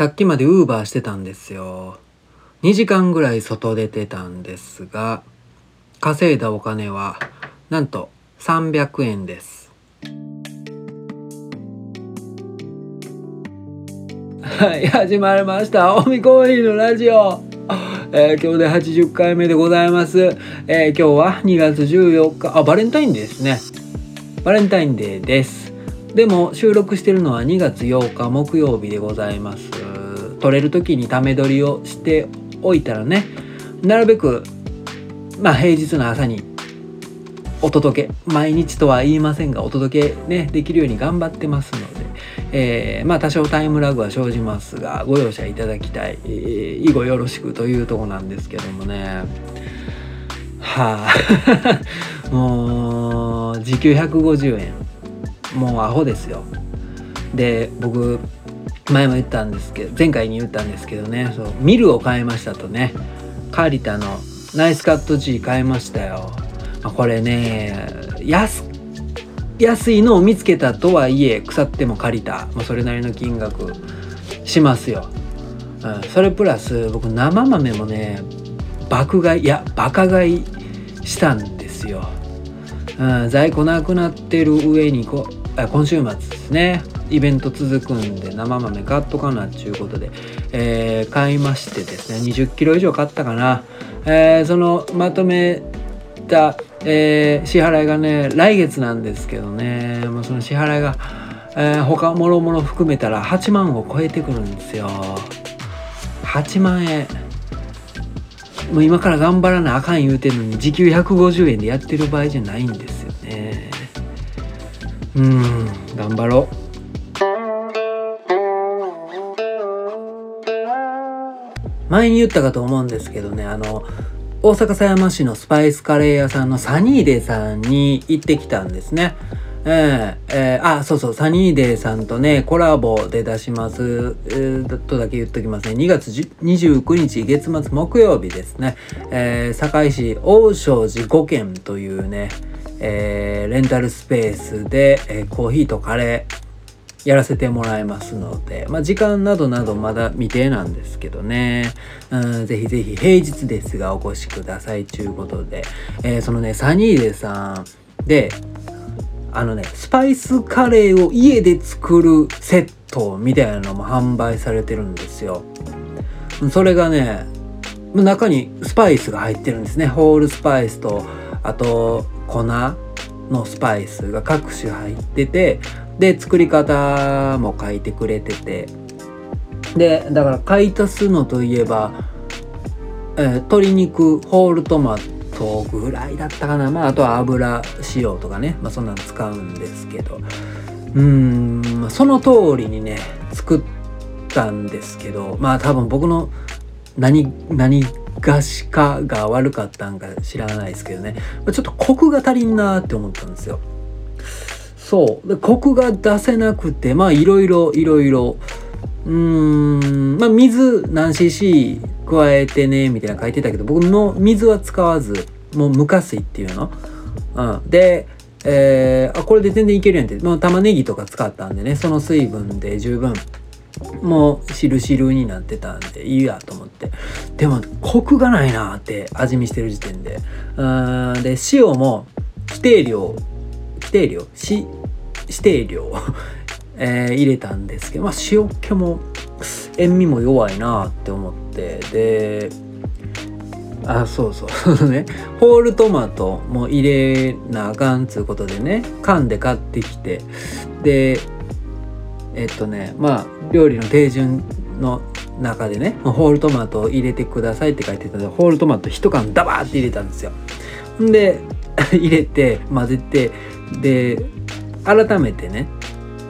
さっきまでウーバーしてたんですよ。2時間ぐらい外出てたんですが、稼いだお金は、なんと300円です。はい、始まりました。おみコーヒーのラジオ。えー、今日で80回目でございます。えー、今日は2月14日、あ、バレンタインデーですね。バレンタインデーです。でも収録してるのは2月8日木曜日でございます。撮れる時にため撮りをしておいたらね、なるべく、まあ平日の朝にお届け、毎日とは言いませんが、お届けね、できるように頑張ってますので、えー、まあ多少タイムラグは生じますが、ご容赦いただきたい、えー、以後よろしくというとこなんですけどもね。はあ、もう、時給150円。もうアホですよ。で、僕、前も言ったんですけど、前回に言ったんですけどね、そう、ミルを買いましたとね、カリタのナイスカット G 買いましたよ。まあ、これね、安安いのを見つけたとはいえ腐っても借りた、まあ、それなりの金額しますよ、うん、それプラス僕生豆もね爆買いいやバカ買いしたんですよ、うん、在庫なくなってる上にこ今週末ですね。イベント続くんで生豆買っとかなっちゅうことで、えー、買いましてですね20キロ以上買ったかな、えー、そのまとめたえー、支払いがね来月なんですけどね。もうその支払いが、えー、他もろもろ含めたら8万を超えてくるんですよ。8万円。もう今から頑張らなあかん言うてんのに時給150円でやってる場合じゃないんですよね。うん頑張ろう。前に言ったかと思うんですけどねあの大阪狭山市のスパイスカレー屋さんのサニーデーさんに行ってきたんですね。えー、えー、あ、そうそう、サニーデーさんとね、コラボで出します、えー、とだけ言っときますね。2月29日月末木曜日ですね。えー、堺市大正寺5軒というね、えー、レンタルスペースで、えー、コーヒーとカレー、やらせてもらいますので、まあ、時間などなどまだ未定なんですけどね、うん、ぜひぜひ平日ですがお越しくださいということで、えー、そのね、サニーデさんで、あのね、スパイスカレーを家で作るセットみたいなのも販売されてるんですよ。それがね、中にスパイスが入ってるんですね。ホールスパイスと、あと粉のスパイスが各種入ってて、で作り方も書いてくれてて。でだから買い足すのといえば、えー、鶏肉ホールトマトぐらいだったかな。まああとは油塩とかね。まあそんなの使うんですけど。うんその通りにね作ったんですけど。まあ多分僕の何何がしかが悪かったんか知らないですけどね。ちょっとコクが足りんなって思ったんですよ。そう。でコクが出せなくてまあいろいろいろいろ。うん。まあ水何 cc 加えてねみたいな書いてたけど僕の水は使わずもう無加水っていうの、うん、でえー、あこれで全然いけるやんって。もう玉ねぎとか使ったんでねその水分で十分。もう汁汁になってたんでいいやと思って。でもコクがないなって味見してる時点で。うん。で塩も規定量規定量し指定量、えー、入れたんですけど、まあ、塩気も塩味も弱いなって思ってであそうそうそうね。ホールトマトも入れなあかんつうことでね缶で買ってきてでえっとねまあ料理の手順の中でねホールトマトを入れてくださいって書いてたのでホールトマト1缶ダバーって入れたんですよ。で 入れて混ぜてで改めてね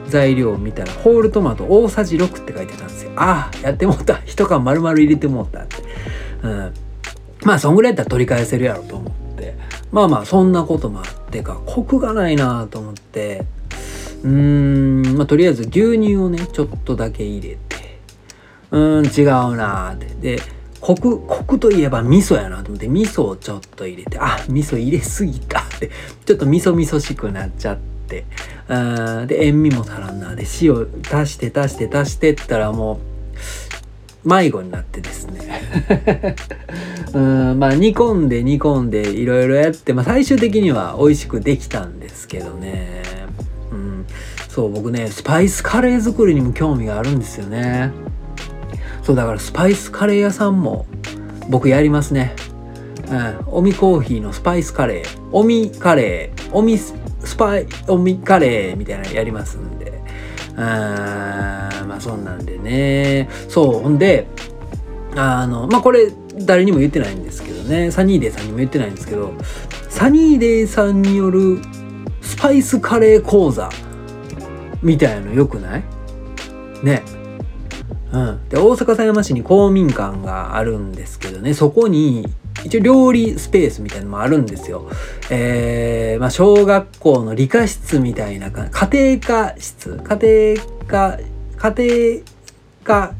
材料を見たらホールトマト大さじ6って書いてたんですよ。ああやってもった。一缶丸々入れてもったって、うん、まあそんぐらいやったら取り返せるやろと思って。まあまあそんなこともあってかコクがないなと思って。うーん。まあとりあえず牛乳をねちょっとだけ入れて。うーん違うなって。でコク、コクといえば味噌やなと思って、味噌をちょっと入れて、あ、味噌入れすぎたって、ちょっと味噌味噌しくなっちゃって、て。で塩味も足らんな。で塩足して足して足してったらもう迷子になってですね。うんまあ煮込んで煮込んでいろいろやって、まあ、最終的には美味しくできたんですけどね。うんそう僕ねスパイスカレー作りにも興味があるんですよね。そうだからスパイスカレー屋さんも僕やりますね。うん、オミコーヒーのスパイスカレー、オミカレー、オミススパイ、オミカレーみたいなのやりますんで、あまあそんなんでね。そう。ほんで、あの、まあこれ誰にも言ってないんですけどね。サニーデーさんにも言ってないんですけど、サニーデーさんによるスパイスカレー講座みたいのよくない？ね。うん。で、大阪狭山市に公民館があるんですけどね、そこに一応料理スペースみたいなのもあるんですよ。えー、まあ、小学校の理科室みたいな家庭科室家庭科家庭科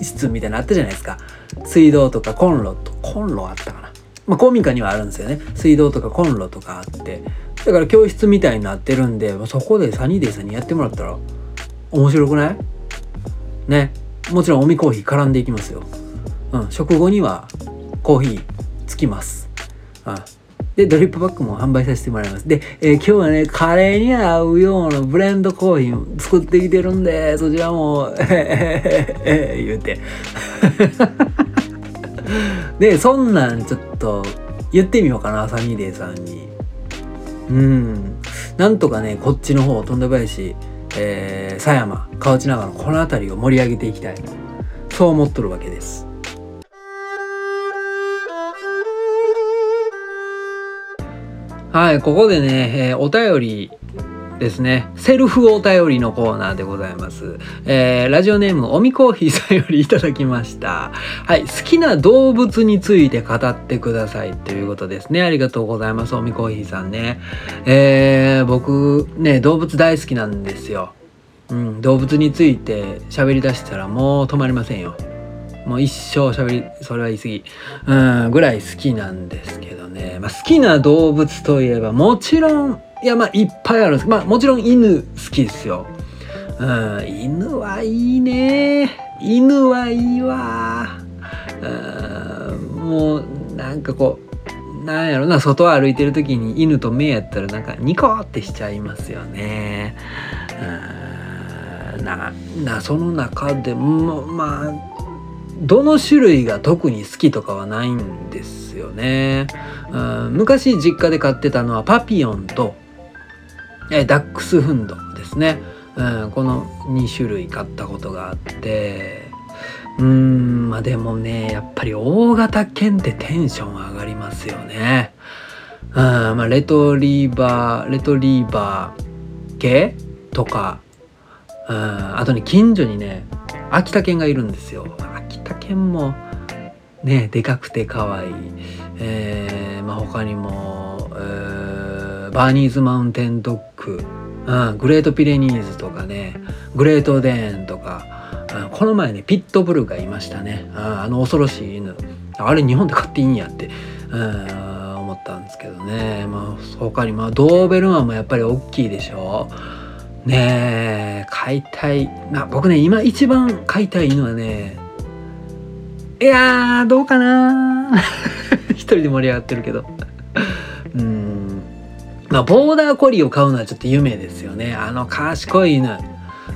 室みたいなのあったじゃないですか。水道とかコンロと、コンロあったかな。まあ、公民館にはあるんですよね。水道とかコンロとかあって。だから教室みたいになってるんで、まあ、そこでサニーデイさんにやってもらったら面白くない？ね。もちろんおみコーヒー絡んでいきますよ。うん。食後にはコーヒーつきます。あで、ドリップバッグも販売させてもらいます。で、えー、今日はね、カレーに合うようなブレンドコーヒーを作ってきてるんで、そちらも、えー、言うて。で、そんなんちょっと言ってみようかな、サニーデーさんに。うん。なんとかね、こっちの方、富田林、えー、狭山、河内長野、この辺りを盛り上げていきたい。そう思っとるわけです。はい、ここでね、えー、お便りですね。セルフお便りのコーナーでございます。えー、ラジオネーム、おみコーヒーさんよりいただきました。はい、好きな動物について語ってくださいということですね。ありがとうございます、おみコーヒーさんね。えー、僕、ね、動物大好きなんですよ。うん、動物について喋り出したらもう止まりませんよ。もう一生喋り、それは言い過ぎ。うん、ぐらい好きなんですけどね。まあ、好きな動物といえば、もちろん、いや、まあ、いっぱいあるんです。まあ、もちろん犬好きですよ。うん、犬はいいね。犬はいいわ。うん、もう、なんかこう、なんやろな、外歩いてる時に犬と目やったらなんかニコってしちゃいますよね。うん、な、な、その中でも、まあ、どの種類が特に好きとかはないんですよね。うん、昔実家で飼ってたのはパピヨンとえダックスフンドですね。うん、この2種類買ったことがあってうんまあでもねやっぱり大型犬ってテンション上がりますよね。うんまあ、レトリーバーレトリーバー系とかうんあとに近所にね秋田犬がいるんですよ。秋。田犬もねでかくて可愛い、えーまあ、他にも、えー、バーニーズマウンテンドッグ、うん、グレートピレニーズとかね。グレートデーンとか、うん、この前ねピットブルがいましたね、うん、あの恐ろしい犬。あれ日本で飼っていいんやって、うん、思ったんですけどね、まあ、他にまあドーベルマンもやっぱり大きいでしょ。ねえ飼いたいまあ僕ね今一番飼いたい犬はねいやー、どうかな 一人で盛り上がってるけど。うん。まあ、ボーダーコリーを買うのはちょっと夢ですよね。あの賢い犬。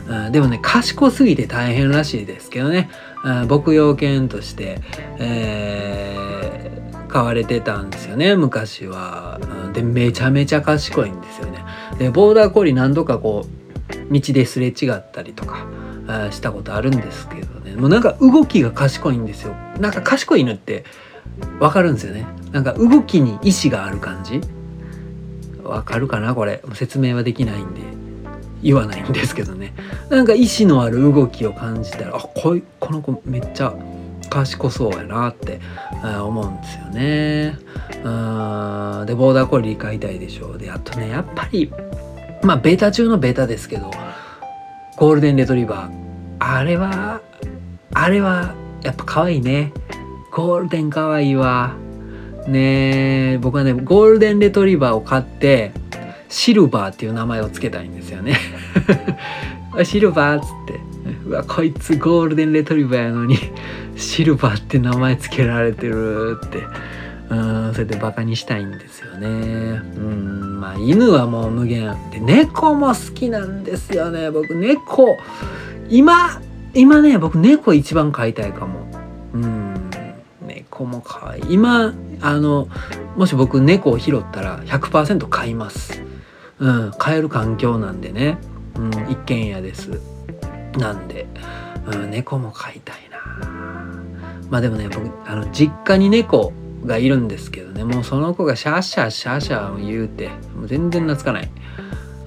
うん、でもね、賢すぎて大変らしいですけどね。うん、牧羊犬として、えー、飼われてたんですよね、昔は。で、めちゃめちゃ賢いんですよね。で、ボーダーコリー何度かこう、道ですれ違ったりとか、したことあるんですけどね。もうなんか動きが賢いんですよ。なんか賢い犬ってわかるんですよね。なんか動きに意志がある感じ。わかるかなこれ。説明はできないんで言わないんですけどね。なんか意志のある動きを感じたらあこいこの子めっちゃ賢そうやなって思うんですよね。うんでボーダーコリー飼いたいでしょう。であとねやっぱりまあベータ中のベータですけどゴールデンレトリバー。あれはあれはやっぱ可愛いね。ゴールデン可愛いわ。ねえ僕はねゴールデンレトリバーを買ってシルバーっていう名前を付けたいんですよね。シルバーっつって。うわこいつゴールデンレトリバーやのにシルバーって名前つけられてるって。うんそれでバカにしたいんですよね。うんまあ犬はもう無限。で猫も好きなんですよね。僕猫。今今ね僕猫一番飼いたいかも。うん。猫も可愛い。今あのもし僕猫を拾ったら100%飼います。うん飼える環境なんでね、うん、一軒家です。なんで、うん、猫も飼いたいな。まあでもね僕あの実家に猫がいるんですけどね。もうその子がシャーシャーシャーシャー言うてもう全然懐かない、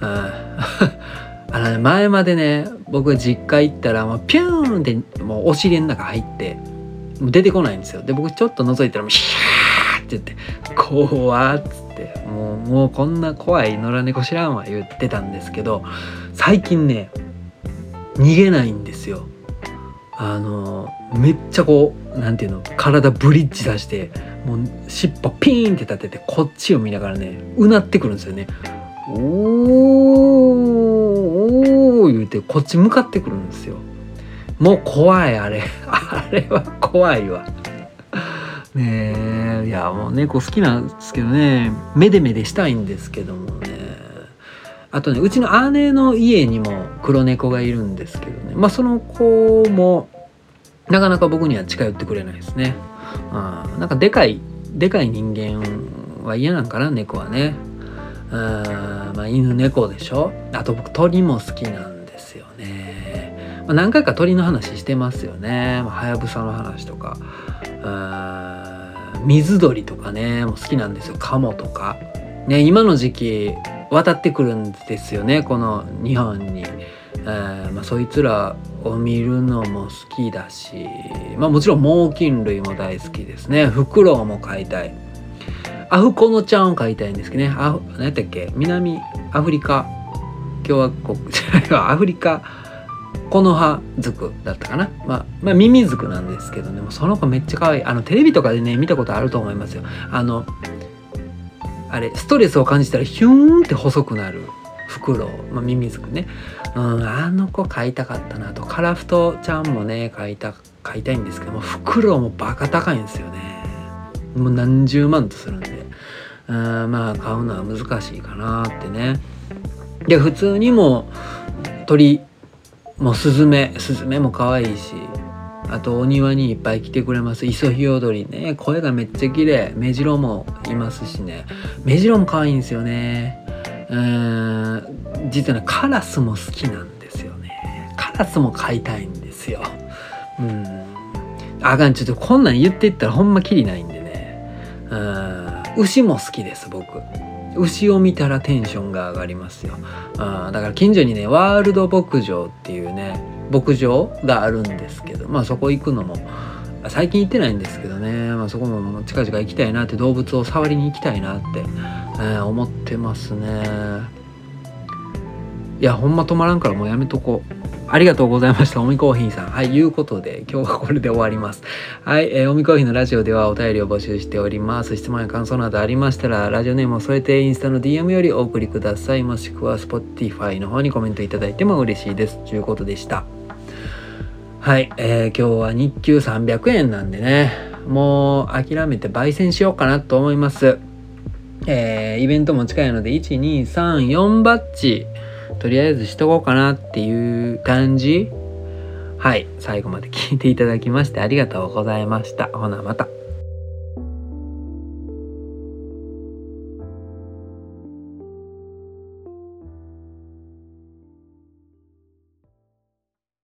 うん、あのね前までね僕が実家行ったらもうピューンってもうお尻の中入ってもう出てこないんですよ。で僕ちょっと覗いたらもうヒャーって言って「怖っ」つってもうもうこんな怖い野良猫知らんわ言ってたんですけど最近ね逃げないんですよ。あのめっちゃこう何て言うの体ブリッジ出してもう尻尾ピーンって立ててこっちを見ながらねうなってくるんですよね。おーおー言うてこっち向かってくるんですよ。もう怖いあれ あれは怖いわ。ねえいやもう猫好きなんですけどねめでめでしたいんですけどもねあとねうちの姉の家にも黒猫がいるんですけどねまあその子もなかなか僕には近寄ってくれないですね。うん、なんかでかいでかい人間は嫌なんかな猫はね。うんまあ、犬猫でしょあと僕鳥も好きなんですよね。まあ、何回か鳥の話してますよね。まあはやぶさの話とか。うん水鳥とかねもう好きなんですよ。カモとか。ね今の時期渡ってくるんですよねこの日本に。えーまあ、そいつらを見るのも好きだし、まあ、もちろん猛禽類も大好きですね。フクロウも飼いたい。アフコノちゃんを飼いたいんですけどね。あ何やったっけ？南アフリカ。共和国。じゃないアフリカ。コノハズクだったかな、まあ、まあミミズクなんですけどね。その子めっちゃ可愛い。あのテレビとかでね見たことあると思いますよ。あのあれストレスを感じたらヒューンって細くなる。フクロウ、まあ、ミミズクねうん、あの子飼いたかったなと。カラフトちゃんもね飼いた飼いたいんですけどもフクロウもバカ高いんですよね。もう何十万とするんで。うんまあ買うのは難しいかなってね。で普通にも鳥もスズメスズメも可愛いしあとお庭にいっぱい来てくれます。イソヒヨドリね声がめっちゃ綺麗。メジロもいますしね。メジロも可愛いんですよね。うん実はねカラスも好きなんですよね。カラスも飼いたいんですよ。うん。あかんちょっとこんなん言っていったらほんまきりないんでね。うん。牛も好きです僕。牛を見たらテンションが上がりますよ。あだから近所にねワールド牧場っていうね牧場があるんですけどまあそこ行くのも最近行ってないんですけどね、まあ、そこも近々行きたいなって動物を触りに行きたいなって、え、思ってますねいやほんま止まらんからもうやめとこうありがとうございました。おみコーヒーさん。はい、いうことで、今日はこれで終わります。はい、えー、おみコーヒーのラジオではお便りを募集しております。質問や感想などありましたら、ラジオネームを添えてインスタの DM よりお送りください。もしくは Spotify の方にコメントいただいても嬉しいです。ということでした。はい、えー、今日は日給300円なんでね、もう諦めて焙煎しようかなと思います。えー、イベントも近いので、1、2、3、4バッチ、とりあえずしとこうかなっていう感じ。はい、最後まで聞いていただきましてありがとうございました。ほな、また。